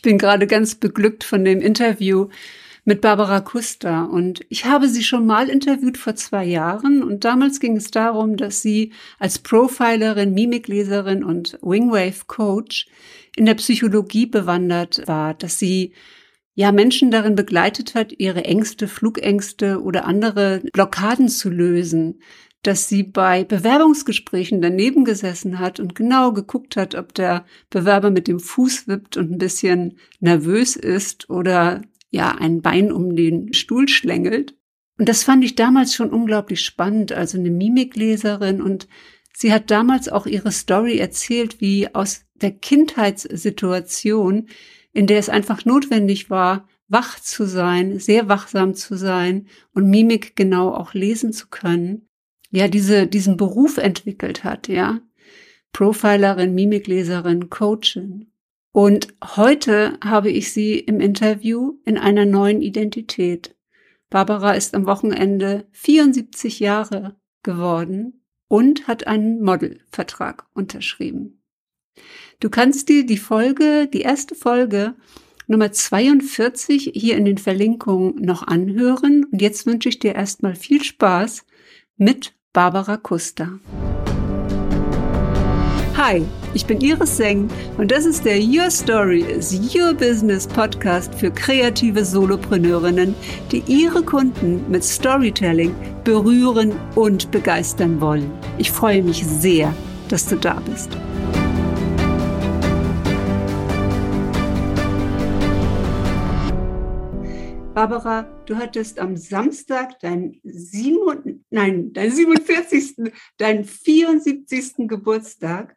Ich bin gerade ganz beglückt von dem Interview mit Barbara Kuster. Und ich habe sie schon mal interviewt vor zwei Jahren. Und damals ging es darum, dass sie als Profilerin, Mimikleserin und Wingwave Coach in der Psychologie bewandert war, dass sie ja Menschen darin begleitet hat, ihre Ängste, Flugängste oder andere Blockaden zu lösen, dass sie bei Bewerbungsgesprächen daneben gesessen hat und genau geguckt hat, ob der Bewerber mit dem Fuß wippt und ein bisschen nervös ist oder ja ein Bein um den Stuhl schlängelt. Und das fand ich damals schon unglaublich spannend, also eine Mimikleserin und sie hat damals auch ihre Story erzählt, wie aus der Kindheitssituation, in der es einfach notwendig war, wach zu sein, sehr wachsam zu sein und Mimik genau auch lesen zu können, ja, diese, diesen Beruf entwickelt hat, ja. Profilerin, Mimikleserin, Coachin. Und heute habe ich sie im Interview in einer neuen Identität. Barbara ist am Wochenende 74 Jahre geworden und hat einen Modelvertrag unterschrieben. Du kannst dir die Folge, die erste Folge Nummer 42 hier in den Verlinkungen noch anhören. Und jetzt wünsche ich dir erstmal viel Spaß mit Barbara Kuster. Hi, ich bin Iris Seng und das ist der Your Story is Your Business Podcast für kreative Solopreneurinnen, die ihre Kunden mit Storytelling berühren und begeistern wollen. Ich freue mich sehr, dass du da bist. Barbara, du hattest am Samstag dein, Simon, nein, dein 47., deinen 74. Geburtstag.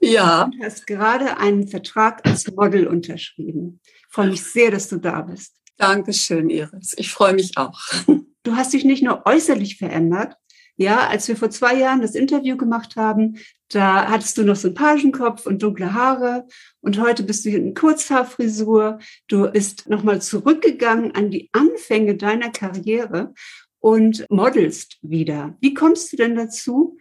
Ja. Und hast gerade einen Vertrag als Model unterschrieben. Ich freue mich sehr, dass du da bist. Dankeschön, Iris. Ich freue mich auch. Du hast dich nicht nur äußerlich verändert. Ja, als wir vor zwei Jahren das Interview gemacht haben, da hattest du noch so einen Pagenkopf und dunkle Haare und heute bist du in Kurzhaarfrisur. Du bist nochmal zurückgegangen an die Anfänge deiner Karriere und modelst wieder. Wie kommst du denn dazu,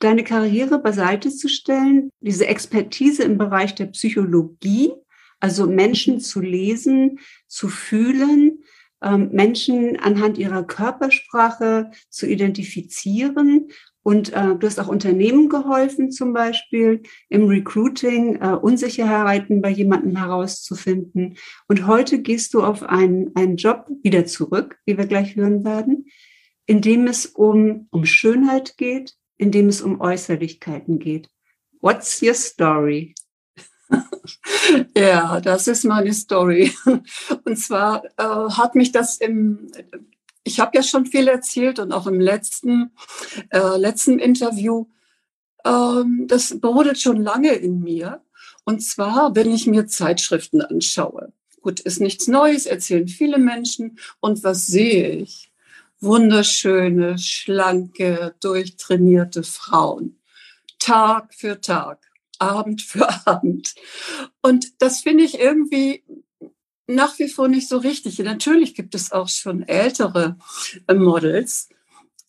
deine Karriere beiseite zu stellen, diese Expertise im Bereich der Psychologie, also Menschen zu lesen, zu fühlen, ähm, Menschen anhand ihrer Körpersprache zu identifizieren und äh, du hast auch Unternehmen geholfen, zum Beispiel im Recruiting äh, Unsicherheiten bei jemandem herauszufinden. Und heute gehst du auf einen, einen Job wieder zurück, wie wir gleich hören werden, in dem es um, um Schönheit geht, in dem es um Äußerlichkeiten geht. What's your story? Ja, das ist meine Story. Und zwar äh, hat mich das im ich habe ja schon viel erzählt und auch im letzten, äh, letzten Interview, ähm, das brodelt schon lange in mir. Und zwar, wenn ich mir Zeitschriften anschaue. Gut, ist nichts Neues, erzählen viele Menschen. Und was sehe ich? Wunderschöne, schlanke, durchtrainierte Frauen. Tag für Tag, Abend für Abend. Und das finde ich irgendwie nach wie vor nicht so richtig. Natürlich gibt es auch schon ältere äh, Models,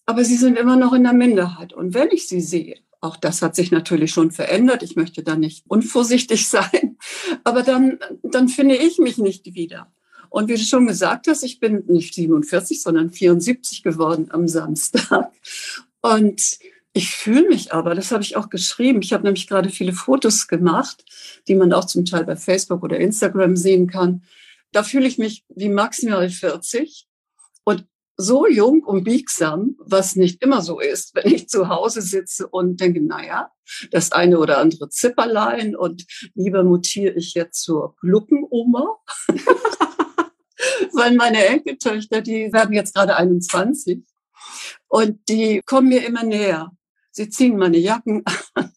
aber sie sind immer noch in der Minderheit. Und wenn ich sie sehe, auch das hat sich natürlich schon verändert. Ich möchte da nicht unvorsichtig sein, aber dann, dann finde ich mich nicht wieder. Und wie du schon gesagt hast, ich bin nicht 47, sondern 74 geworden am Samstag. Und ich fühle mich aber, das habe ich auch geschrieben. Ich habe nämlich gerade viele Fotos gemacht, die man auch zum Teil bei Facebook oder Instagram sehen kann. Da fühle ich mich wie maximal 40 und so jung und biegsam, was nicht immer so ist, wenn ich zu Hause sitze und denke, naja, das eine oder andere Zipperlein und lieber mutiere ich jetzt zur Gluckenoma. Weil meine Enkeltöchter, die werden jetzt gerade 21 und die kommen mir immer näher. Sie ziehen meine Jacken an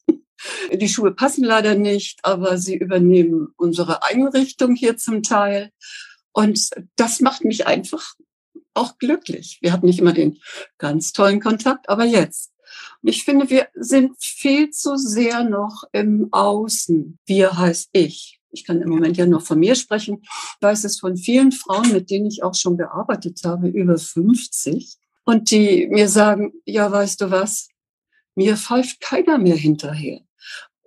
die Schuhe passen leider nicht, aber sie übernehmen unsere Einrichtung hier zum Teil. Und das macht mich einfach auch glücklich. Wir hatten nicht immer den ganz tollen Kontakt, aber jetzt. Ich finde, wir sind viel zu sehr noch im Außen. Wir heißt ich. Ich kann im Moment ja nur von mir sprechen. Ich weiß es von vielen Frauen, mit denen ich auch schon gearbeitet habe, über 50. Und die mir sagen, ja, weißt du was? Mir pfeift keiner mehr hinterher.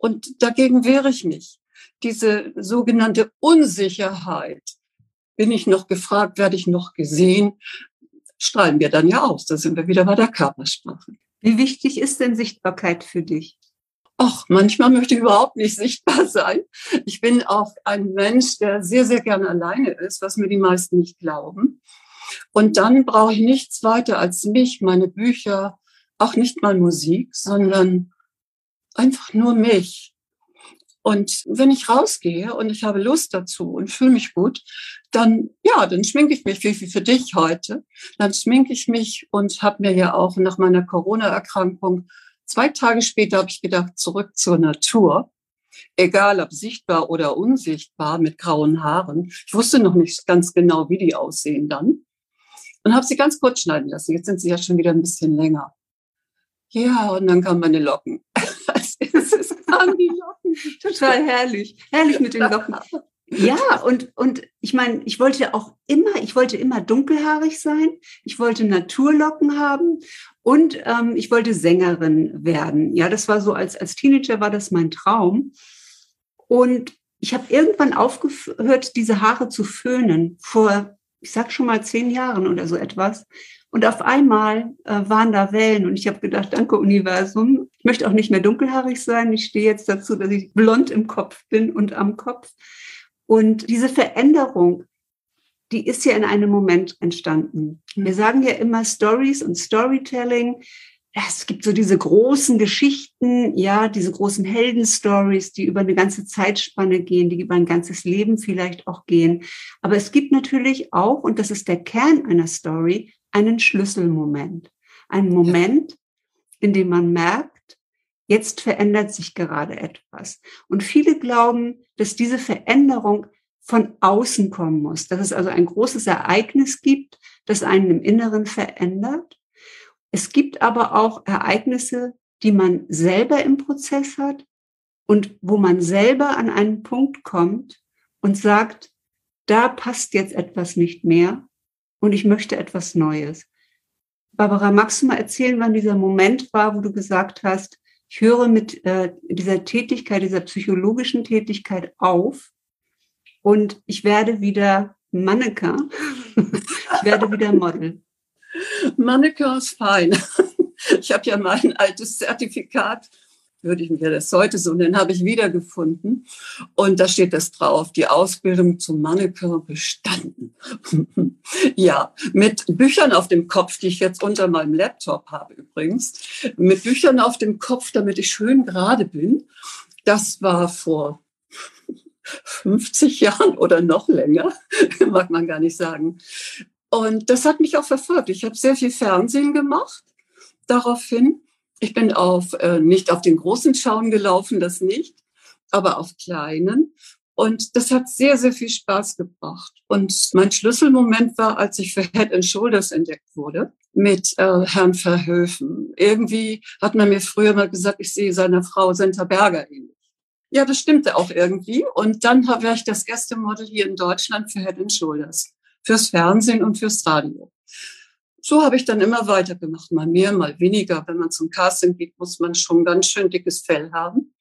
Und dagegen wehre ich mich. diese sogenannte Unsicherheit, bin ich noch gefragt, werde ich noch gesehen, strahlen wir dann ja aus. Da sind wir wieder bei der Körpersprache. Wie wichtig ist denn Sichtbarkeit für dich? Ach, manchmal möchte ich überhaupt nicht sichtbar sein. Ich bin auch ein Mensch, der sehr, sehr gerne alleine ist, was mir die meisten nicht glauben. Und dann brauche ich nichts weiter als mich, meine Bücher, auch nicht mal Musik, sondern einfach nur mich. Und wenn ich rausgehe und ich habe Lust dazu und fühle mich gut, dann, ja, dann schminke ich mich, wie für dich heute. Dann schminke ich mich und habe mir ja auch nach meiner Corona-Erkrankung zwei Tage später habe ich gedacht, zurück zur Natur. Egal ob sichtbar oder unsichtbar mit grauen Haaren. Ich wusste noch nicht ganz genau, wie die aussehen dann. Und habe sie ganz kurz schneiden lassen. Jetzt sind sie ja schon wieder ein bisschen länger. Ja, und dann kamen meine Locken. Kamen die Locken. Total herrlich. Herrlich mit den Locken. Ja, und, und ich meine, ich wollte auch immer, ich wollte immer dunkelhaarig sein. Ich wollte Naturlocken haben und ähm, ich wollte Sängerin werden. Ja, das war so, als, als Teenager war das mein Traum. Und ich habe irgendwann aufgehört, diese Haare zu föhnen, vor, ich sag schon mal zehn Jahren oder so etwas. Und auf einmal äh, waren da Wellen und ich habe gedacht, danke Universum. Ich möchte auch nicht mehr dunkelhaarig sein. Ich stehe jetzt dazu, dass ich blond im Kopf bin und am Kopf. Und diese Veränderung, die ist ja in einem Moment entstanden. Wir sagen ja immer Stories und Storytelling. Es gibt so diese großen Geschichten, ja, diese großen Heldenstories, die über eine ganze Zeitspanne gehen, die über ein ganzes Leben vielleicht auch gehen. Aber es gibt natürlich auch, und das ist der Kern einer Story, einen Schlüsselmoment. Ein Moment, in dem man merkt, jetzt verändert sich gerade etwas. Und viele glauben, dass diese Veränderung von außen kommen muss, dass es also ein großes Ereignis gibt, das einen im Inneren verändert. Es gibt aber auch Ereignisse, die man selber im Prozess hat und wo man selber an einen Punkt kommt und sagt, da passt jetzt etwas nicht mehr und ich möchte etwas Neues. Barbara, magst du mal erzählen, wann dieser Moment war, wo du gesagt hast, ich höre mit äh, dieser Tätigkeit, dieser psychologischen Tätigkeit auf und ich werde wieder Manneke, ich werde wieder Model. Manneke ist fein. Ich habe ja mein altes Zertifikat würde ich mir das heute so nennen, habe ich wiedergefunden. Und da steht das drauf, die Ausbildung zum Mannequin bestanden. ja, mit Büchern auf dem Kopf, die ich jetzt unter meinem Laptop habe übrigens, mit Büchern auf dem Kopf, damit ich schön gerade bin. Das war vor 50 Jahren oder noch länger, mag man gar nicht sagen. Und das hat mich auch verfolgt. Ich habe sehr viel Fernsehen gemacht daraufhin ich bin auf, äh, nicht auf den großen Schauen gelaufen, das nicht, aber auf kleinen. Und das hat sehr, sehr viel Spaß gebracht. Und mein Schlüsselmoment war, als ich für Head and Shoulders entdeckt wurde mit äh, Herrn Verhöfen. Irgendwie hat man mir früher mal gesagt, ich sehe seiner Frau Senta Berger ähnlich. Ja, das stimmte auch irgendwie. Und dann war ich das erste Model hier in Deutschland für Head and Shoulders, fürs Fernsehen und fürs Radio so habe ich dann immer weitergemacht, mal mehr, mal weniger. Wenn man zum Casting geht, muss man schon ganz schön dickes Fell haben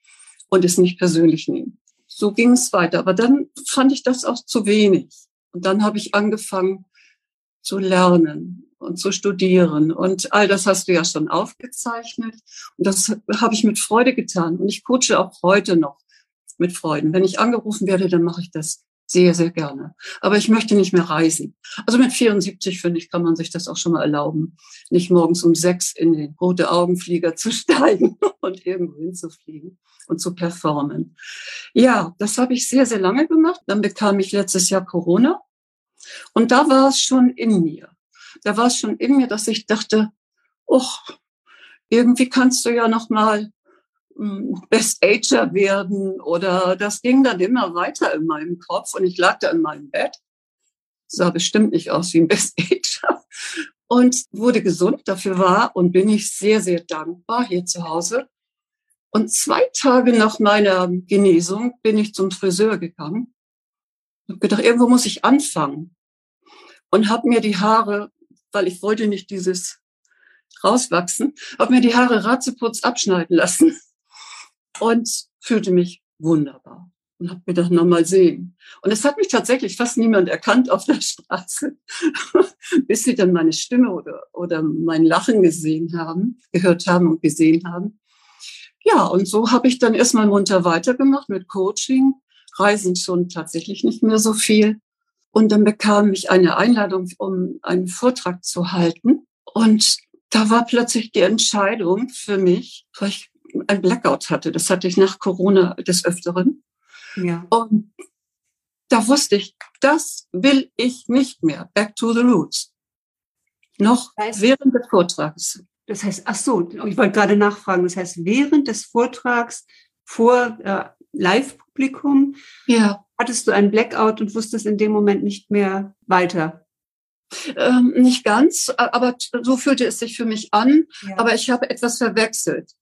und es nicht persönlich nehmen. So ging es weiter. Aber dann fand ich das auch zu wenig. Und dann habe ich angefangen zu lernen und zu studieren. Und all das hast du ja schon aufgezeichnet. Und das habe ich mit Freude getan. Und ich coache auch heute noch mit Freuden. Wenn ich angerufen werde, dann mache ich das sehr, sehr gerne. Aber ich möchte nicht mehr reisen. Also mit 74, finde ich, kann man sich das auch schon mal erlauben, nicht morgens um sechs in den rote Augenflieger zu steigen und irgendwo hinzufliegen und zu performen. Ja, das habe ich sehr, sehr lange gemacht. Dann bekam ich letztes Jahr Corona. Und da war es schon in mir. Da war es schon in mir, dass ich dachte, oh, irgendwie kannst du ja noch mal Best Ager werden oder das ging dann immer weiter in meinem Kopf und ich lag da in meinem Bett, sah bestimmt nicht aus wie ein Best Ager und wurde gesund. Dafür war und bin ich sehr, sehr dankbar hier zu Hause. Und zwei Tage nach meiner Genesung bin ich zum Friseur gegangen und gedacht, irgendwo muss ich anfangen und habe mir die Haare, weil ich wollte nicht dieses rauswachsen, habe mir die Haare ratzeputz abschneiden lassen und fühlte mich wunderbar. und habe gedacht, na mal sehen. Und es hat mich tatsächlich fast niemand erkannt auf der Straße, bis sie dann meine Stimme oder, oder mein Lachen gesehen haben, gehört haben und gesehen haben. Ja, und so habe ich dann erstmal munter weitergemacht mit Coaching, Reisen schon tatsächlich nicht mehr so viel. Und dann bekam ich eine Einladung, um einen Vortrag zu halten. Und da war plötzlich die Entscheidung für mich, weil ich ein Blackout hatte. Das hatte ich nach Corona des Öfteren. Ja. Und da wusste ich, das will ich nicht mehr. Back to the roots. Noch das heißt, während des Vortrags. Das heißt, ach so, ich wollte gerade nachfragen. Das heißt, während des Vortrags vor äh, Live-Publikum ja. hattest du einen Blackout und wusstest in dem Moment nicht mehr weiter. Ähm, nicht ganz, aber so fühlte es sich für mich an. Ja. Aber ich habe etwas verwechselt.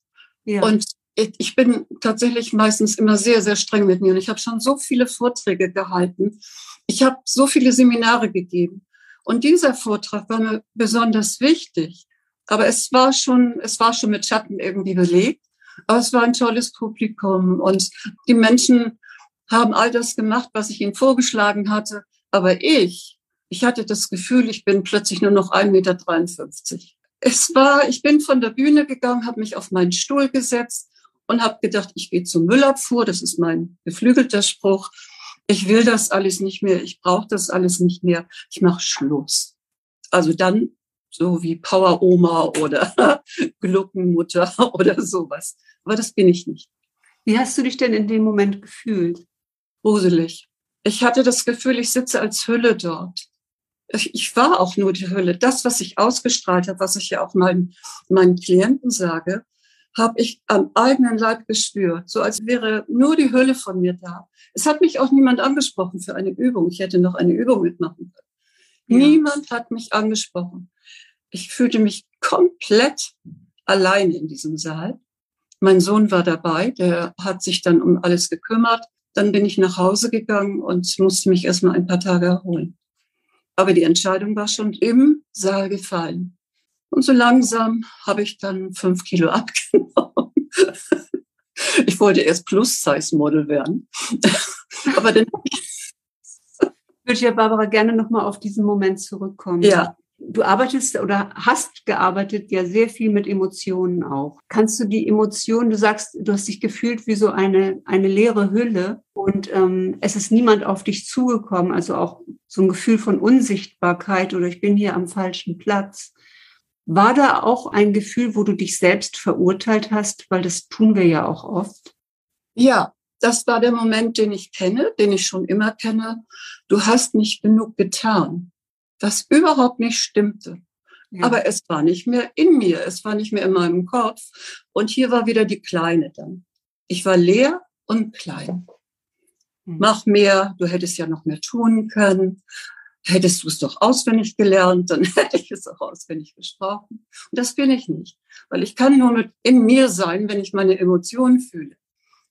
Ja. Und ich bin tatsächlich meistens immer sehr, sehr streng mit mir. Und ich habe schon so viele Vorträge gehalten. Ich habe so viele Seminare gegeben. Und dieser Vortrag war mir besonders wichtig. Aber es war schon, es war schon mit Schatten irgendwie belegt. Aber es war ein tolles Publikum. Und die Menschen haben all das gemacht, was ich ihnen vorgeschlagen hatte. Aber ich, ich hatte das Gefühl, ich bin plötzlich nur noch 1,53 Meter. Es war, ich bin von der Bühne gegangen, habe mich auf meinen Stuhl gesetzt und habe gedacht, ich gehe zur Müllabfuhr, das ist mein geflügelter Spruch. Ich will das alles nicht mehr, ich brauche das alles nicht mehr, ich mache Schluss. Also dann so wie Power Oma oder Gluckenmutter oder sowas. Aber das bin ich nicht. Wie hast du dich denn in dem Moment gefühlt? Gruselig. Ich hatte das Gefühl, ich sitze als Hülle dort. Ich, war auch nur die Hülle. Das, was ich ausgestrahlt habe, was ich ja auch meinen, meinen Klienten sage, habe ich am eigenen Leib gespürt, so als wäre nur die Hülle von mir da. Es hat mich auch niemand angesprochen für eine Übung. Ich hätte noch eine Übung mitmachen können. Ja. Niemand hat mich angesprochen. Ich fühlte mich komplett allein in diesem Saal. Mein Sohn war dabei, der hat sich dann um alles gekümmert. Dann bin ich nach Hause gegangen und musste mich erstmal ein paar Tage erholen. Aber die Entscheidung war schon im Saal gefallen. Und so langsam habe ich dann fünf Kilo abgenommen. Ich wollte erst Plus-Size-Model werden. Aber dann würde ich ja, Barbara, gerne nochmal auf diesen Moment zurückkommen. Ja. Du arbeitest oder hast gearbeitet ja sehr viel mit Emotionen auch. Kannst du die Emotionen, du sagst, du hast dich gefühlt wie so eine, eine leere Hülle und ähm, es ist niemand auf dich zugekommen, also auch so ein Gefühl von Unsichtbarkeit oder ich bin hier am falschen Platz. War da auch ein Gefühl, wo du dich selbst verurteilt hast, weil das tun wir ja auch oft? Ja, das war der Moment, den ich kenne, den ich schon immer kenne. Du hast nicht genug getan, was überhaupt nicht stimmte. Ja. Aber es war nicht mehr in mir, es war nicht mehr in meinem Kopf. Und hier war wieder die Kleine dann. Ich war leer und klein. Hm. Mach mehr, du hättest ja noch mehr tun können hättest du es doch auswendig gelernt, dann hätte ich es auch auswendig gesprochen. Und das bin ich nicht, weil ich kann nur mit in mir sein, wenn ich meine Emotionen fühle,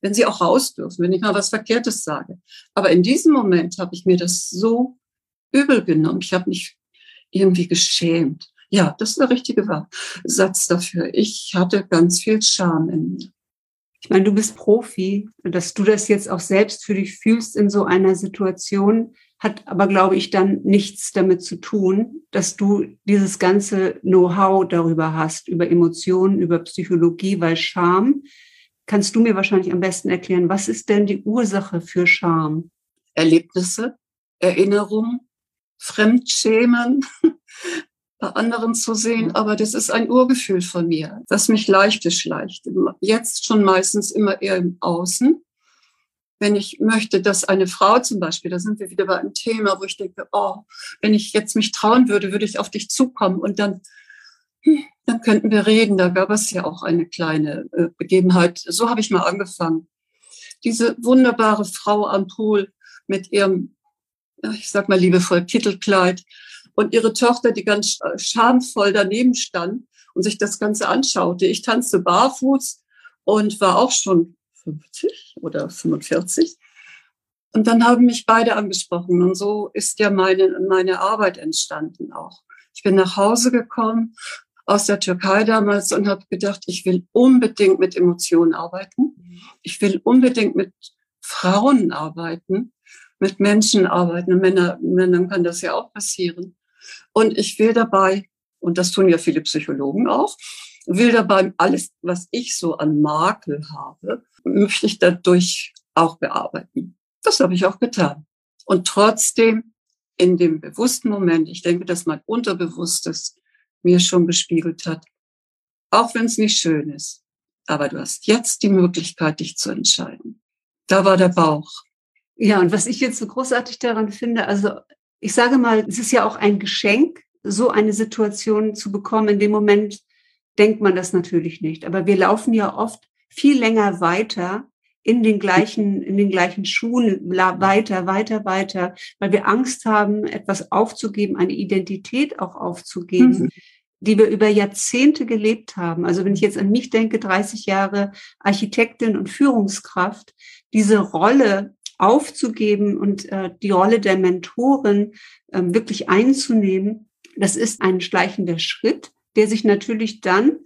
wenn sie auch raus dürfen, wenn ich mal was Verkehrtes sage. Aber in diesem Moment habe ich mir das so übel genommen. Ich habe mich irgendwie geschämt. Ja, das ist der richtige Satz dafür. Ich hatte ganz viel Scham in mir. Ich meine, du bist Profi, dass du das jetzt auch selbst für dich fühlst in so einer Situation, hat aber, glaube ich, dann nichts damit zu tun, dass du dieses ganze Know-how darüber hast, über Emotionen, über Psychologie, weil Scham, kannst du mir wahrscheinlich am besten erklären, was ist denn die Ursache für Scham? Erlebnisse, Erinnerungen, Fremdschämen bei anderen zu sehen, aber das ist ein Urgefühl von mir, das mich leichte schleicht. Jetzt schon meistens immer eher im Außen wenn ich möchte, dass eine Frau zum Beispiel, da sind wir wieder bei einem Thema, wo ich denke, oh, wenn ich jetzt mich trauen würde, würde ich auf dich zukommen und dann, hm, dann könnten wir reden. Da gab es ja auch eine kleine äh, Begebenheit. So habe ich mal angefangen. Diese wunderbare Frau am Pool mit ihrem, ich sag mal liebevoll, Kittelkleid und ihre Tochter, die ganz schamvoll daneben stand und sich das Ganze anschaute. Ich tanzte barfuß und war auch schon 50 oder 45. Und dann haben mich beide angesprochen. Und so ist ja meine, meine Arbeit entstanden auch. Ich bin nach Hause gekommen aus der Türkei damals und habe gedacht, ich will unbedingt mit Emotionen arbeiten. Ich will unbedingt mit Frauen arbeiten, mit Menschen arbeiten. Männer, Männern kann das ja auch passieren. Und ich will dabei, und das tun ja viele Psychologen auch, will dabei alles, was ich so an Makel habe, möchte ich dadurch auch bearbeiten. Das habe ich auch getan. Und trotzdem in dem bewussten Moment, ich denke, dass mein Unterbewusstes mir schon gespiegelt hat, auch wenn es nicht schön ist, aber du hast jetzt die Möglichkeit, dich zu entscheiden. Da war der Bauch. Ja, und was ich jetzt so großartig daran finde, also ich sage mal, es ist ja auch ein Geschenk, so eine Situation zu bekommen. In dem Moment denkt man das natürlich nicht. Aber wir laufen ja oft viel länger weiter in den gleichen, in den gleichen Schuhen weiter, weiter, weiter, weil wir Angst haben, etwas aufzugeben, eine Identität auch aufzugeben, mhm. die wir über Jahrzehnte gelebt haben. Also wenn ich jetzt an mich denke, 30 Jahre Architektin und Führungskraft, diese Rolle aufzugeben und äh, die Rolle der Mentorin äh, wirklich einzunehmen, das ist ein schleichender Schritt, der sich natürlich dann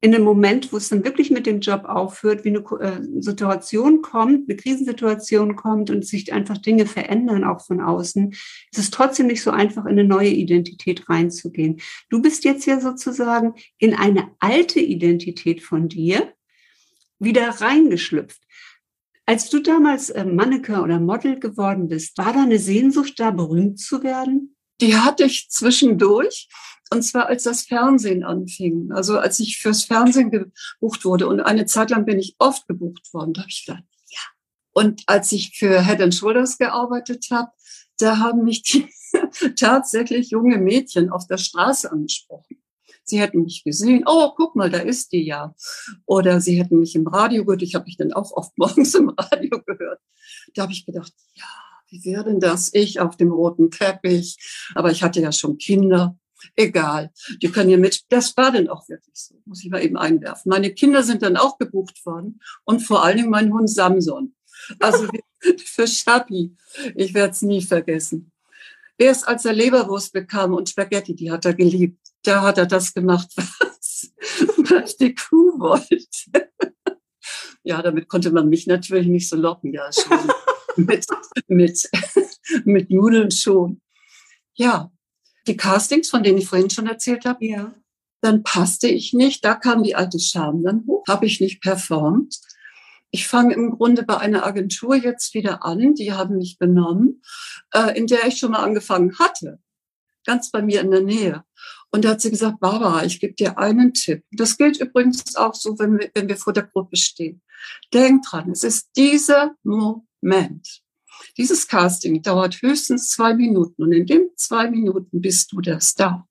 in dem Moment, wo es dann wirklich mit dem Job aufhört, wie eine äh, Situation kommt, eine Krisensituation kommt und sich einfach Dinge verändern, auch von außen, ist es trotzdem nicht so einfach, in eine neue Identität reinzugehen. Du bist jetzt ja sozusagen in eine alte Identität von dir wieder reingeschlüpft. Als du damals äh, Mannequin oder Model geworden bist, war da eine Sehnsucht da, berühmt zu werden? Die hatte ich zwischendurch. Und zwar als das Fernsehen anfing. Also als ich fürs Fernsehen gebucht wurde. Und eine Zeit lang bin ich oft gebucht worden. Da habe ich gedacht, ja. Und als ich für Head and Shoulders gearbeitet habe, da haben mich die tatsächlich junge Mädchen auf der Straße angesprochen. Sie hätten mich gesehen, oh, guck mal, da ist die ja. Oder sie hätten mich im Radio gehört. Ich habe mich dann auch oft morgens im Radio gehört. Da habe ich gedacht, ja, wie wäre denn das? Ich auf dem roten Teppich. Aber ich hatte ja schon Kinder. Egal, die können ja mit. Das war dann auch wirklich so, muss ich mal eben einwerfen. Meine Kinder sind dann auch gebucht worden und vor allen Dingen mein Hund Samson. Also für Schappi, ich werde es nie vergessen. Erst als er Leberwurst bekam und Spaghetti, die hat er geliebt, da hat er das gemacht, was, was die Kuh wollte. Ja, damit konnte man mich natürlich nicht so locken, ja, schon. mit, mit, mit Nudeln schon. Ja, die Castings, von denen ich vorhin schon erzählt habe, ja. dann passte ich nicht. Da kam die alte Scham dann hoch, habe ich nicht performt. Ich fange im Grunde bei einer Agentur jetzt wieder an. Die haben mich genommen, äh, in der ich schon mal angefangen hatte, ganz bei mir in der Nähe. Und da hat sie gesagt, Barbara, ich gebe dir einen Tipp. Das gilt übrigens auch so, wenn wir, wenn wir vor der Gruppe stehen. Denk dran, es ist dieser Moment. Dieses Casting dauert höchstens zwei Minuten und in den zwei Minuten bist du der Star.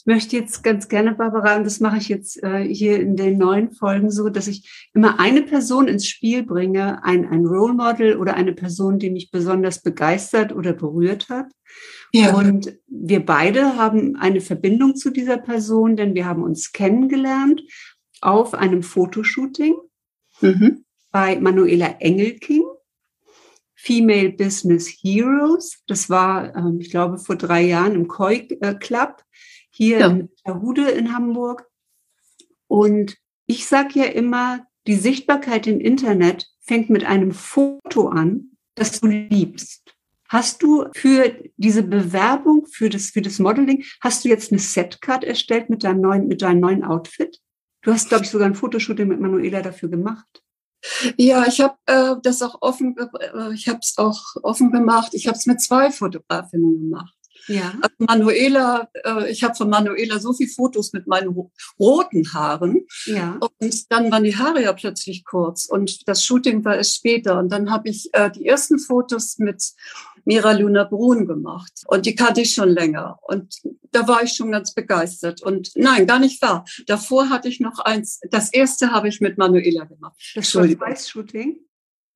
Ich möchte jetzt ganz gerne, Barbara, und das mache ich jetzt äh, hier in den neuen Folgen so, dass ich immer eine Person ins Spiel bringe, ein, ein Role Model oder eine Person, die mich besonders begeistert oder berührt hat. Ja. Und wir beide haben eine Verbindung zu dieser Person, denn wir haben uns kennengelernt auf einem Fotoshooting mhm. bei Manuela Engelking. Female Business Heroes. Das war, ähm, ich glaube, vor drei Jahren im Koi äh, Club hier ja. in Tahude in Hamburg. Und ich sage ja immer, die Sichtbarkeit im Internet fängt mit einem Foto an, das du liebst. Hast du für diese Bewerbung, für das, für das Modeling, hast du jetzt eine Setcard erstellt mit deinem neuen, mit deinem neuen Outfit? Du hast, glaube ich, sogar ein Fotoshooting mit Manuela dafür gemacht. Ja, ich habe äh, das auch offen, äh, ich habe es auch offen gemacht. Ich habe es mit zwei Fotografinnen gemacht. Ja. Also Manuela, äh, ich habe von Manuela so viele Fotos mit meinen roten Haaren. Ja. Und dann waren die Haare ja plötzlich kurz und das Shooting war erst später. Und dann habe ich äh, die ersten Fotos mit Mira Luna Brun gemacht. Und die kannte ich schon länger. Und da war ich schon ganz begeistert. Und nein, gar nicht wahr. Davor hatte ich noch eins. Das erste habe ich mit Manuela gemacht. Das Weiß-Shooting?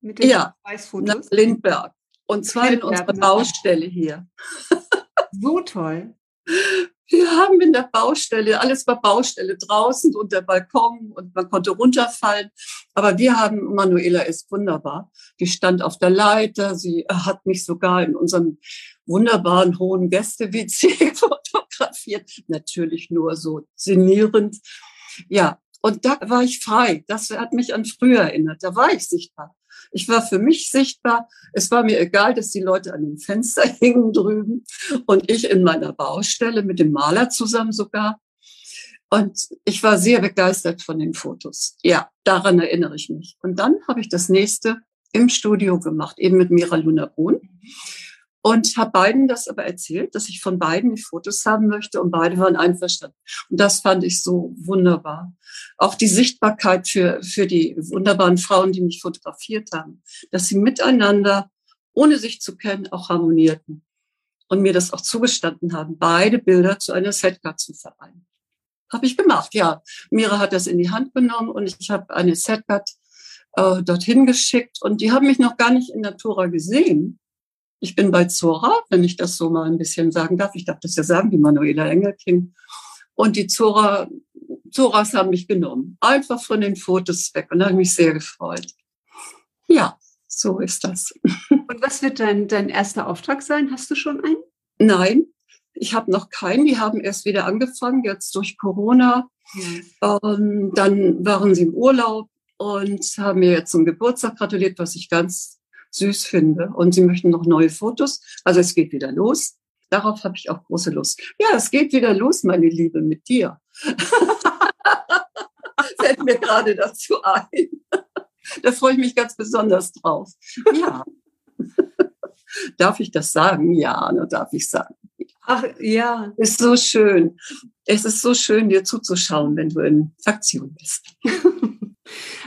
Mit den ja, Weißfotos? Lindberg. Und zwar in unserer Baustelle hier. So toll. Wir haben in der Baustelle, alles war Baustelle draußen und der Balkon und man konnte runterfallen. Aber wir haben, Manuela ist wunderbar. Die stand auf der Leiter. Sie hat mich sogar in unserem wunderbaren hohen Gäste-WC fotografiert. Natürlich nur so sinnierend. Ja. Und da war ich frei. Das hat mich an früher erinnert. Da war ich sichtbar. Ich war für mich sichtbar. Es war mir egal, dass die Leute an dem Fenster hingen drüben und ich in meiner Baustelle mit dem Maler zusammen sogar. Und ich war sehr begeistert von den Fotos. Ja, daran erinnere ich mich. Und dann habe ich das nächste im Studio gemacht, eben mit Mira Luna Brun. Und habe beiden das aber erzählt, dass ich von beiden die Fotos haben möchte und beide waren einverstanden. Und das fand ich so wunderbar. Auch die Sichtbarkeit für, für die wunderbaren Frauen, die mich fotografiert haben, dass sie miteinander, ohne sich zu kennen, auch harmonierten und mir das auch zugestanden haben, beide Bilder zu einer Setcard zu vereinen. Habe ich gemacht, ja. Mira hat das in die Hand genommen und ich habe eine Setcard äh, dorthin geschickt und die haben mich noch gar nicht in Natura gesehen. Ich bin bei Zora, wenn ich das so mal ein bisschen sagen darf. Ich darf das ja sagen, die Manuela Engelking. Und die Zora, Zoras haben mich genommen. Einfach von den Fotos weg. Und da habe ich mich sehr gefreut. Ja, so ist das. Und was wird dein, dein erster Auftrag sein? Hast du schon einen? Nein, ich habe noch keinen. Die haben erst wieder angefangen, jetzt durch Corona. Ja. Ähm, dann waren sie im Urlaub und haben mir jetzt zum Geburtstag gratuliert, was ich ganz süß finde. Und sie möchten noch neue Fotos. Also es geht wieder los. Darauf habe ich auch große Lust. Ja, es geht wieder los, meine Liebe, mit dir. Fällt mir gerade dazu ein. Da freue ich mich ganz besonders drauf. Ja. darf ich das sagen? Ja, nur darf ich sagen. Ach ja. Ist so schön. Es ist so schön, dir zuzuschauen, wenn du in Aktion bist.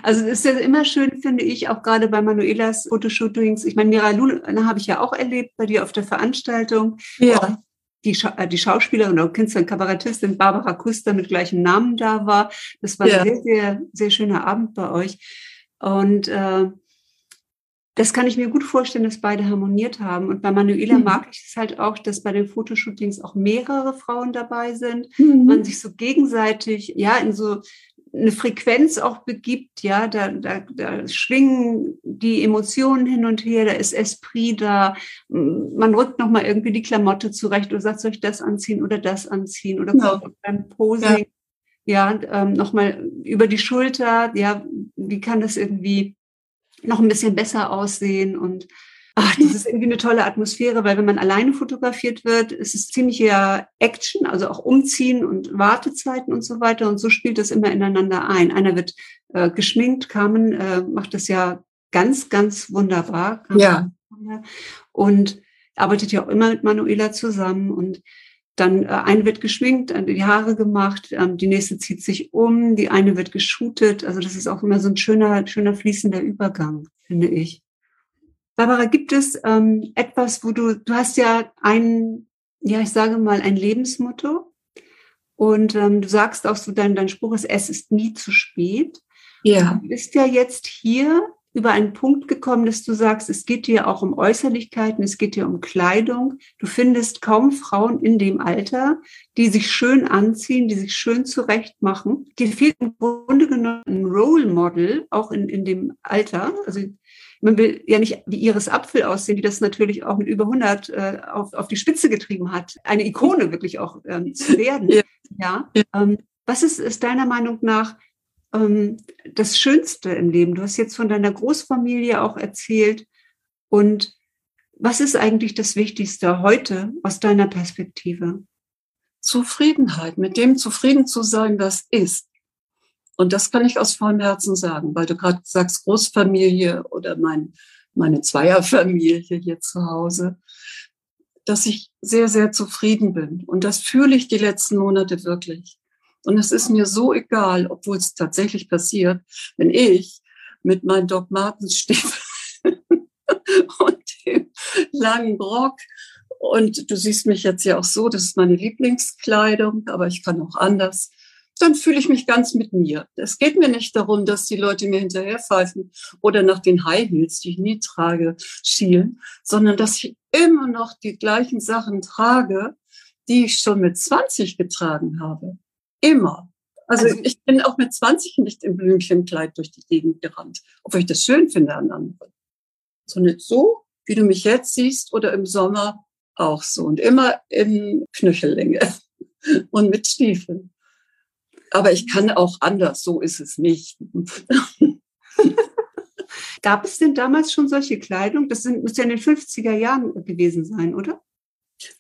Also es ist ja immer schön, finde ich, auch gerade bei Manuelas Fotoshootings. Ich meine, Mira Luna habe ich ja auch erlebt bei dir auf der Veranstaltung. Ja. Die, Scha äh, die Schauspielerin oder Künstlerin, Kabarettistin Barbara Kuster mit gleichem Namen da war. Das war ja. ein sehr, sehr, sehr schöner Abend bei euch. Und äh, das kann ich mir gut vorstellen, dass beide harmoniert haben. Und bei Manuela mhm. mag ich es halt auch, dass bei den Fotoshootings auch mehrere Frauen dabei sind. Mhm. Man sich so gegenseitig, ja, in so eine Frequenz auch begibt, ja, da, da, da schwingen die Emotionen hin und her, da ist Esprit da, man rückt nochmal irgendwie die Klamotte zurecht oder sagt, soll ich das anziehen oder das anziehen oder ja. beim Posing, ja, ja ähm, nochmal über die Schulter, ja, wie kann das irgendwie noch ein bisschen besser aussehen und Ach, das ist irgendwie eine tolle Atmosphäre, weil wenn man alleine fotografiert wird, ist es ziemlich ja Action, also auch Umziehen und Wartezeiten und so weiter. Und so spielt das immer ineinander ein. Einer wird äh, geschminkt, Carmen äh, macht das ja ganz, ganz wunderbar. Carmen ja. Und arbeitet ja auch immer mit Manuela zusammen und dann äh, eine wird geschminkt, die Haare gemacht, ähm, die nächste zieht sich um, die eine wird geshootet. Also das ist auch immer so ein schöner, schöner fließender Übergang, finde ich. Barbara, gibt es ähm, etwas, wo du, du hast ja ein, ja, ich sage mal, ein Lebensmotto. Und ähm, du sagst auch so, dein, dein Spruch ist, es ist nie zu spät. Ja. Du bist ja jetzt hier über einen Punkt gekommen, dass du sagst, es geht dir auch um Äußerlichkeiten, es geht dir um Kleidung. Du findest kaum Frauen in dem Alter, die sich schön anziehen, die sich schön zurecht machen. Dir fehlt im Grunde genommen ein Role Model, auch in, in dem Alter. Also man will ja nicht wie Iris Apfel aussehen, die das natürlich auch mit über 100 äh, auf, auf die Spitze getrieben hat, eine Ikone wirklich auch ähm, zu werden. Ja. ja? Ähm, was ist, ist deiner Meinung nach ähm, das Schönste im Leben? Du hast jetzt von deiner Großfamilie auch erzählt. Und was ist eigentlich das Wichtigste heute aus deiner Perspektive? Zufriedenheit, mit dem zufrieden zu sein, was ist. Und das kann ich aus vollem Herzen sagen, weil du gerade sagst Großfamilie oder mein, meine Zweierfamilie hier zu Hause, dass ich sehr, sehr zufrieden bin. Und das fühle ich die letzten Monate wirklich. Und es ist mir so egal, obwohl es tatsächlich passiert, wenn ich mit meinen Doc Martens Stiefeln und dem langen Rock und du siehst mich jetzt ja auch so, das ist meine Lieblingskleidung, aber ich kann auch anders dann fühle ich mich ganz mit mir. Es geht mir nicht darum, dass die Leute mir hinterherpfeifen oder nach den High Heels, die ich nie trage, schielen, sondern dass ich immer noch die gleichen Sachen trage, die ich schon mit 20 getragen habe. Immer. Also, also ich bin auch mit 20 nicht im Blümchenkleid durch die Gegend gerannt, obwohl ich das schön finde an anderen. Sondern so, wie du mich jetzt siehst oder im Sommer auch so und immer in Knöchellänge und mit Stiefeln. Aber ich kann auch anders, so ist es nicht. Gab es denn damals schon solche Kleidung? Das sind, muss ja in den 50er Jahren gewesen sein, oder?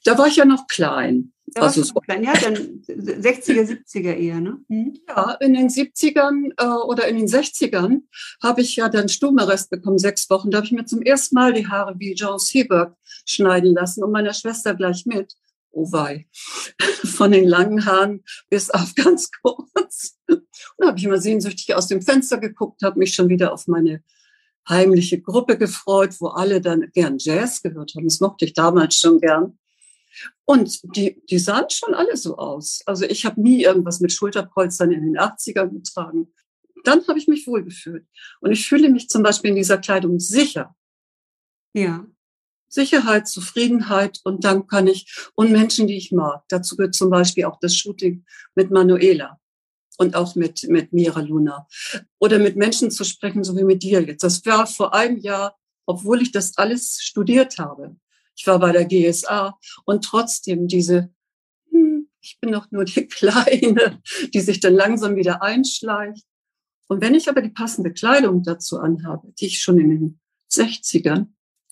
Da war ich ja noch klein. Da also so klein. Ja, dann 60er, 70er eher, ne? Hm? Ja, in den 70ern äh, oder in den 60ern habe ich ja dann Stummarrest bekommen, sechs Wochen. Da habe ich mir zum ersten Mal die Haare wie John Seberg schneiden lassen und meiner Schwester gleich mit. Oh wei. Von den langen Haaren bis auf ganz kurz. Und da habe ich immer sehnsüchtig aus dem Fenster geguckt, habe mich schon wieder auf meine heimliche Gruppe gefreut, wo alle dann gern Jazz gehört haben. Das mochte ich damals schon gern. Und die, die sahen schon alle so aus. Also ich habe nie irgendwas mit Schulterpolstern in den 80ern getragen. Dann habe ich mich wohlgefühlt. Und ich fühle mich zum Beispiel in dieser Kleidung sicher. Ja. Sicherheit, Zufriedenheit und dann kann ich, und Menschen, die ich mag. Dazu gehört zum Beispiel auch das Shooting mit Manuela und auch mit, mit Mira Luna. Oder mit Menschen zu sprechen, so wie mit dir jetzt. Das war vor einem Jahr, obwohl ich das alles studiert habe. Ich war bei der GSA und trotzdem diese, hm, ich bin doch nur die Kleine, die sich dann langsam wieder einschleicht. Und wenn ich aber die passende Kleidung dazu anhabe, die ich schon in den 60ern,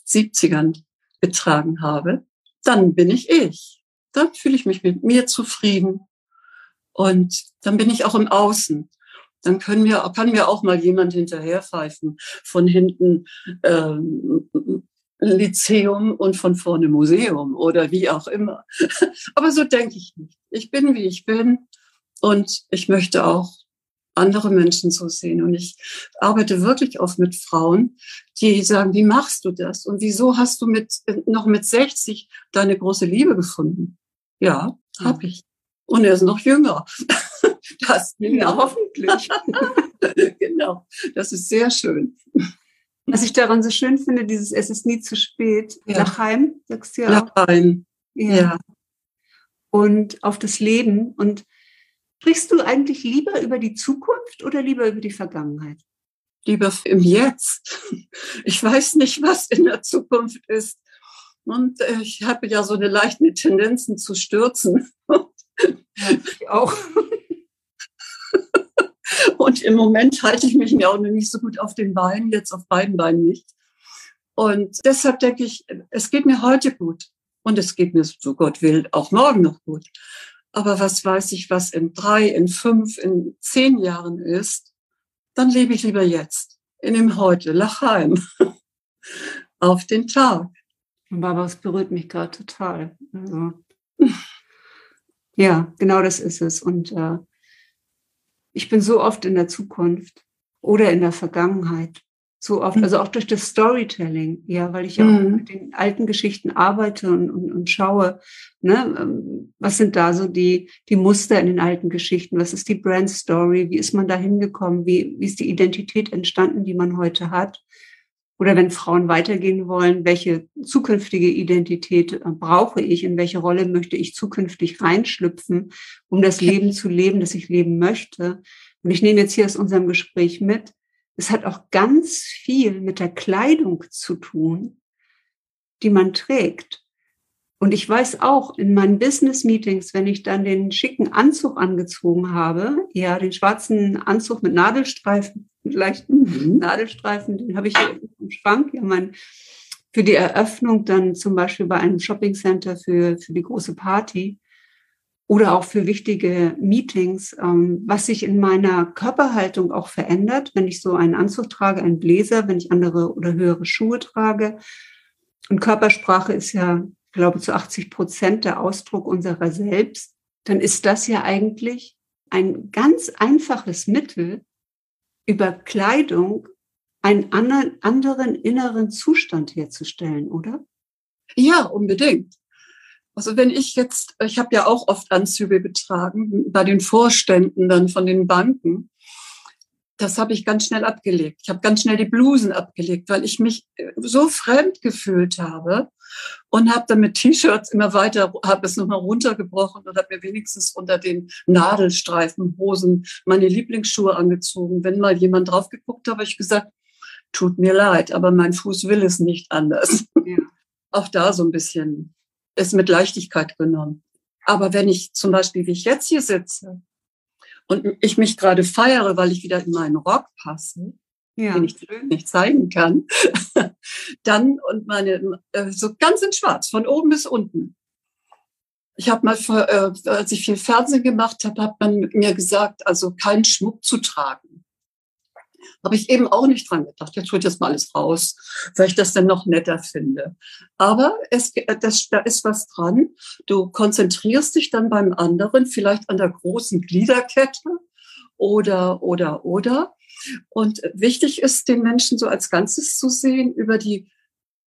70ern getragen habe, dann bin ich ich. Dann fühle ich mich mit mir zufrieden. Und dann bin ich auch im Außen. Dann können wir, kann mir auch mal jemand hinterherpfeifen von hinten ähm, Lyzeum und von vorne Museum oder wie auch immer. Aber so denke ich nicht. Ich bin, wie ich bin und ich möchte auch andere Menschen so sehen. Und ich arbeite wirklich oft mit Frauen, die sagen, wie machst du das? Und wieso hast du mit, noch mit 60 deine große Liebe gefunden? Ja, habe ich. Und er ist noch jünger. Das ja, hoffentlich. genau. Das ist sehr schön. Was ich daran so schön finde, dieses Es ist nie zu spät. Ja. Lachheim, sagst du ja auch. Lachheim. Ja. ja. Und auf das Leben. Und Sprichst du eigentlich lieber über die Zukunft oder lieber über die Vergangenheit? Lieber im Jetzt. Ich weiß nicht, was in der Zukunft ist. Und äh, ich habe ja so eine leichte Tendenzen zu stürzen. Ja, ich auch. Und im Moment halte ich mich ja auch noch nicht so gut auf den Beinen, jetzt auf beiden Beinen nicht. Und deshalb denke ich, es geht mir heute gut. Und es geht mir, so Gott will, auch morgen noch gut. Aber was weiß ich, was in drei, in fünf, in zehn Jahren ist, dann lebe ich lieber jetzt, in dem Heute, Lachheim, auf den Tag. Aber es berührt mich gerade total. Also, ja, genau das ist es. Und äh, ich bin so oft in der Zukunft oder in der Vergangenheit. So oft, also auch durch das Storytelling, ja, weil ich ja auch mhm. mit den alten Geschichten arbeite und, und, und schaue, ne, ähm, was sind da so die, die Muster in den alten Geschichten, was ist die Brand Story, wie ist man da hingekommen, wie, wie ist die Identität entstanden, die man heute hat. Oder wenn Frauen weitergehen wollen, welche zukünftige Identität äh, brauche ich, in welche Rolle möchte ich zukünftig reinschlüpfen, um das Leben zu leben, das ich leben möchte. Und ich nehme jetzt hier aus unserem Gespräch mit, es hat auch ganz viel mit der Kleidung zu tun, die man trägt. Und ich weiß auch in meinen Business-Meetings, wenn ich dann den schicken Anzug angezogen habe, ja, den schwarzen Anzug mit Nadelstreifen, mit leichten mhm. Nadelstreifen, den habe ich im Schrank, ja, mein, für die Eröffnung dann zum Beispiel bei einem Shopping Center für, für die große Party oder auch für wichtige Meetings, ähm, was sich in meiner Körperhaltung auch verändert, wenn ich so einen Anzug trage, einen Bläser, wenn ich andere oder höhere Schuhe trage. Und Körpersprache ist ja, glaube, zu 80 Prozent der Ausdruck unserer selbst. Dann ist das ja eigentlich ein ganz einfaches Mittel, über Kleidung einen anderen, inneren Zustand herzustellen, oder? Ja, unbedingt. Also wenn ich jetzt, ich habe ja auch oft Anzüge getragen bei den Vorständen dann von den Banken. Das habe ich ganz schnell abgelegt. Ich habe ganz schnell die Blusen abgelegt, weil ich mich äh, so fremd gefühlt habe und habe dann mit T-Shirts immer weiter, habe es nochmal runtergebrochen und habe mir wenigstens unter den Nadelstreifenhosen meine Lieblingsschuhe angezogen. Wenn mal jemand drauf geguckt habe, habe ich gesagt, tut mir leid, aber mein Fuß will es nicht anders. Ja. Auch da so ein bisschen es mit Leichtigkeit genommen. Aber wenn ich zum Beispiel, wie ich jetzt hier sitze und ich mich gerade feiere, weil ich wieder in meinen Rock passe, ja. den ich nicht zeigen kann. Dann und meine, äh, so ganz in schwarz, von oben bis unten. Ich habe mal, äh, als ich viel Fernsehen gemacht habe, hat man mir gesagt, also keinen Schmuck zu tragen. Habe ich eben auch nicht dran gedacht. Jetzt holt jetzt mal alles raus, weil ich das dann noch netter finde. Aber es, das, da ist was dran. Du konzentrierst dich dann beim anderen vielleicht an der großen Gliederkette oder, oder, oder. Und wichtig ist, den Menschen so als Ganzes zu sehen, über die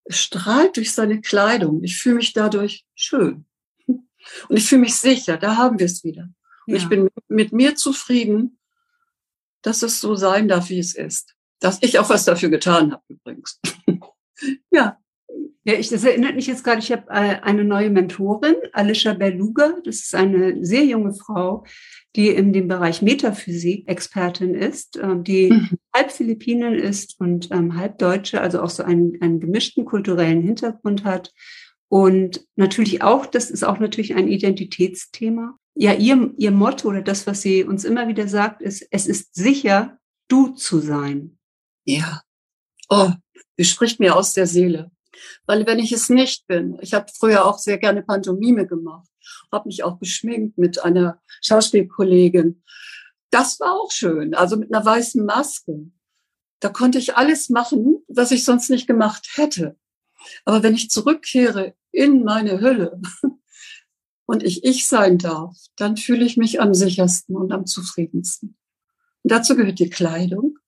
strahlt durch seine Kleidung. Ich fühle mich dadurch schön. Und ich fühle mich sicher, da haben wir es wieder. Und ja. ich bin mit mir zufrieden, dass es so sein darf, wie es ist. Dass ich auch was dafür getan habe, übrigens. ja. Ja, ich, das erinnert mich jetzt gerade, ich habe äh, eine neue Mentorin, Alicia Beluga. Das ist eine sehr junge Frau, die in dem Bereich Metaphysik Expertin ist, ähm, die mhm. halb Philippinen ist und ähm, halb Deutsche, also auch so einen, einen gemischten kulturellen Hintergrund hat. Und natürlich auch, das ist auch natürlich ein Identitätsthema. Ja, ihr, ihr Motto oder das, was sie uns immer wieder sagt, ist, es ist sicher, du zu sein. Ja. Oh, sie spricht mir aus der Seele. Weil wenn ich es nicht bin, ich habe früher auch sehr gerne Pantomime gemacht, habe mich auch geschminkt mit einer Schauspielkollegin. Das war auch schön, also mit einer weißen Maske. Da konnte ich alles machen, was ich sonst nicht gemacht hätte. Aber wenn ich zurückkehre in meine Hülle und ich ich sein darf, dann fühle ich mich am sichersten und am zufriedensten. Und dazu gehört die Kleidung,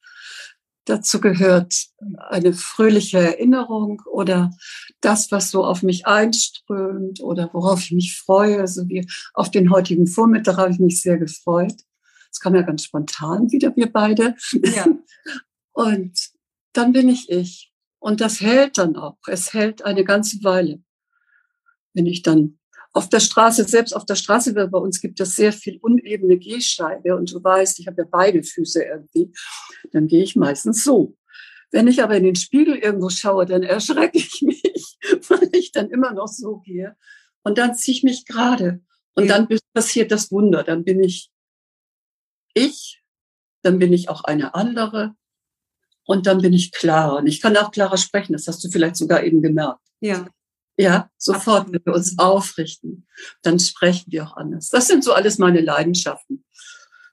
Dazu gehört eine fröhliche Erinnerung oder das, was so auf mich einströmt oder worauf ich mich freue. So wie auf den heutigen Vormittag habe ich mich sehr gefreut. Das kam ja ganz spontan wieder, wir beide. Ja. Und dann bin ich ich. Und das hält dann auch. Es hält eine ganze Weile. Wenn ich dann auf der Straße, selbst auf der Straße, bei uns gibt es sehr viel unebene Gehsteige und du weißt, ich habe ja beide Füße irgendwie, dann gehe ich meistens so. Wenn ich aber in den Spiegel irgendwo schaue, dann erschrecke ich mich, weil ich dann immer noch so gehe. Und dann ziehe ich mich gerade. Und ja. dann passiert das Wunder. Dann bin ich ich, dann bin ich auch eine andere und dann bin ich klarer. Und ich kann auch klarer sprechen, das hast du vielleicht sogar eben gemerkt. Ja. Ja, sofort, wenn wir uns aufrichten, dann sprechen wir auch anders. Das sind so alles meine Leidenschaften.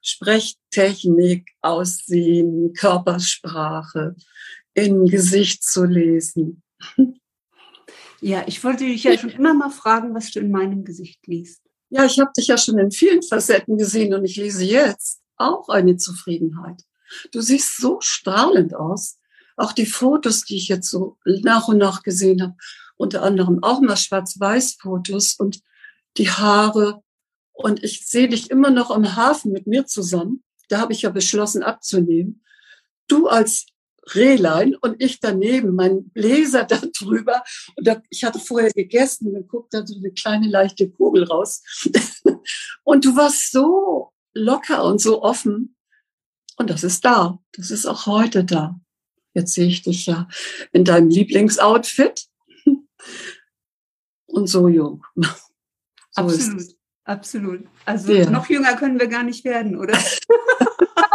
Sprechtechnik, Aussehen, Körpersprache, in Gesicht zu lesen. Ja, ich wollte dich ja schon immer mal fragen, was du in meinem Gesicht liest. Ja, ich habe dich ja schon in vielen Facetten gesehen und ich lese jetzt auch eine Zufriedenheit. Du siehst so strahlend aus. Auch die Fotos, die ich jetzt so nach und nach gesehen habe unter anderem auch mal Schwarz-Weiß-Fotos und die Haare. Und ich sehe dich immer noch am Hafen mit mir zusammen. Da habe ich ja beschlossen abzunehmen. Du als Rehlein und ich daneben, mein Bläser da drüber. Und da, ich hatte vorher gegessen und dann guckt da so eine kleine leichte Kugel raus. und du warst so locker und so offen. Und das ist da. Das ist auch heute da. Jetzt sehe ich dich ja in deinem Lieblingsoutfit und so jung. So absolut, absolut. Also ja. noch jünger können wir gar nicht werden, oder?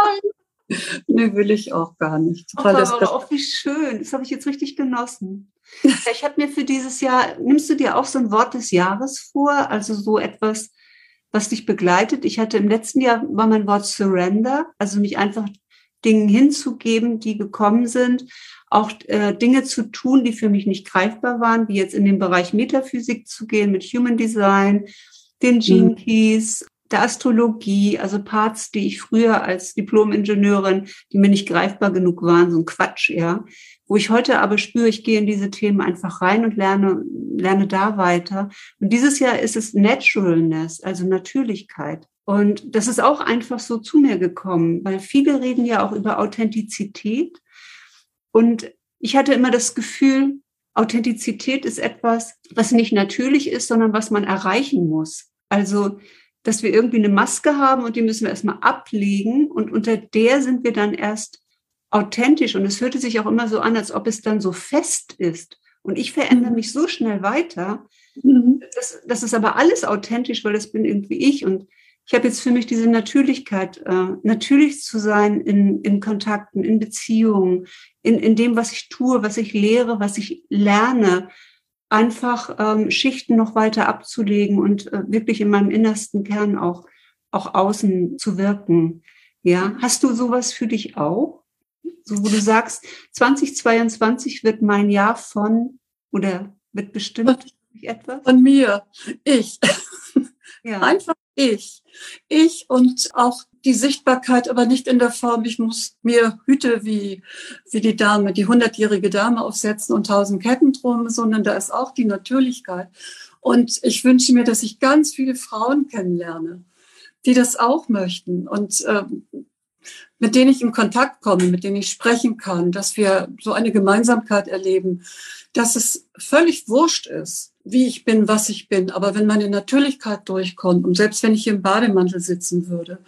nee, will ich auch gar nicht. Ach, aber das, auch wie schön. Das habe ich jetzt richtig genossen. ich habe mir für dieses Jahr, nimmst du dir auch so ein Wort des Jahres vor? Also so etwas, was dich begleitet? Ich hatte im letzten Jahr war mein Wort Surrender, also mich einfach Dingen hinzugeben, die gekommen sind auch äh, Dinge zu tun, die für mich nicht greifbar waren, wie jetzt in den Bereich Metaphysik zu gehen mit Human Design, den Gene mhm. Keys, der Astrologie, also Parts, die ich früher als Diplom-Ingenieurin, die mir nicht greifbar genug waren, so ein Quatsch, ja. Wo ich heute aber spüre, ich gehe in diese Themen einfach rein und lerne, lerne da weiter. Und dieses Jahr ist es Naturalness, also Natürlichkeit. Und das ist auch einfach so zu mir gekommen, weil viele reden ja auch über Authentizität. Und ich hatte immer das Gefühl, Authentizität ist etwas, was nicht natürlich ist, sondern was man erreichen muss. Also, dass wir irgendwie eine Maske haben und die müssen wir erstmal ablegen und unter der sind wir dann erst authentisch. Und es hörte sich auch immer so an, als ob es dann so fest ist. Und ich verändere mhm. mich so schnell weiter. Mhm. Das, das ist aber alles authentisch, weil das bin irgendwie ich. Und ich habe jetzt für mich diese Natürlichkeit, äh, natürlich zu sein in, in Kontakten, in Beziehungen, in, in dem, was ich tue, was ich lehre, was ich lerne, einfach ähm, Schichten noch weiter abzulegen und äh, wirklich in meinem innersten Kern auch, auch außen zu wirken. Ja, hast du sowas für dich auch? So, wo du sagst, 2022 wird mein Jahr von oder wird bestimmt etwas? Von mir, ich. Ja. Einfach ich. Ich und auch die Sichtbarkeit, aber nicht in der Form, ich muss mir Hüte wie, wie die Dame, die hundertjährige Dame aufsetzen und tausend Ketten drum, sondern da ist auch die Natürlichkeit. Und ich wünsche mir, dass ich ganz viele Frauen kennenlerne, die das auch möchten und ähm, mit denen ich in Kontakt komme, mit denen ich sprechen kann, dass wir so eine Gemeinsamkeit erleben, dass es völlig wurscht ist, wie ich bin, was ich bin. Aber wenn meine Natürlichkeit durchkommt und selbst wenn ich im Bademantel sitzen würde,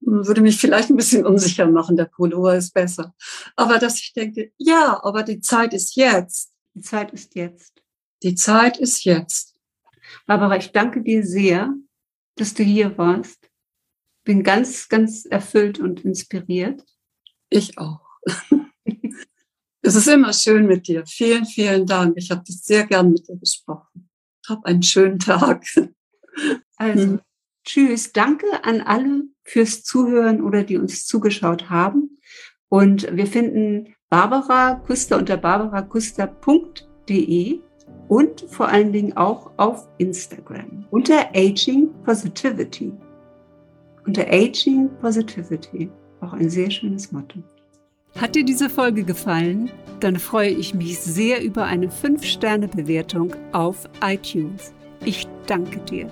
würde mich vielleicht ein bisschen unsicher machen. Der Pullover ist besser. Aber dass ich denke, ja, aber die Zeit ist jetzt. Die Zeit ist jetzt. Die Zeit ist jetzt. Barbara, ich danke dir sehr, dass du hier warst. Bin ganz, ganz erfüllt und inspiriert. Ich auch. Es ist immer schön mit dir. Vielen, vielen Dank. Ich habe das sehr gern mit dir gesprochen. Hab einen schönen Tag. Also, hm. tschüss. Danke an alle fürs Zuhören oder die uns zugeschaut haben. Und wir finden Barbara Kuster unter barbarakuster.de und vor allen Dingen auch auf Instagram unter Aging Positivity. Unter Aging Positivity. Auch ein sehr schönes Motto. Hat dir diese Folge gefallen? Dann freue ich mich sehr über eine 5-Sterne-Bewertung auf iTunes. Ich danke dir.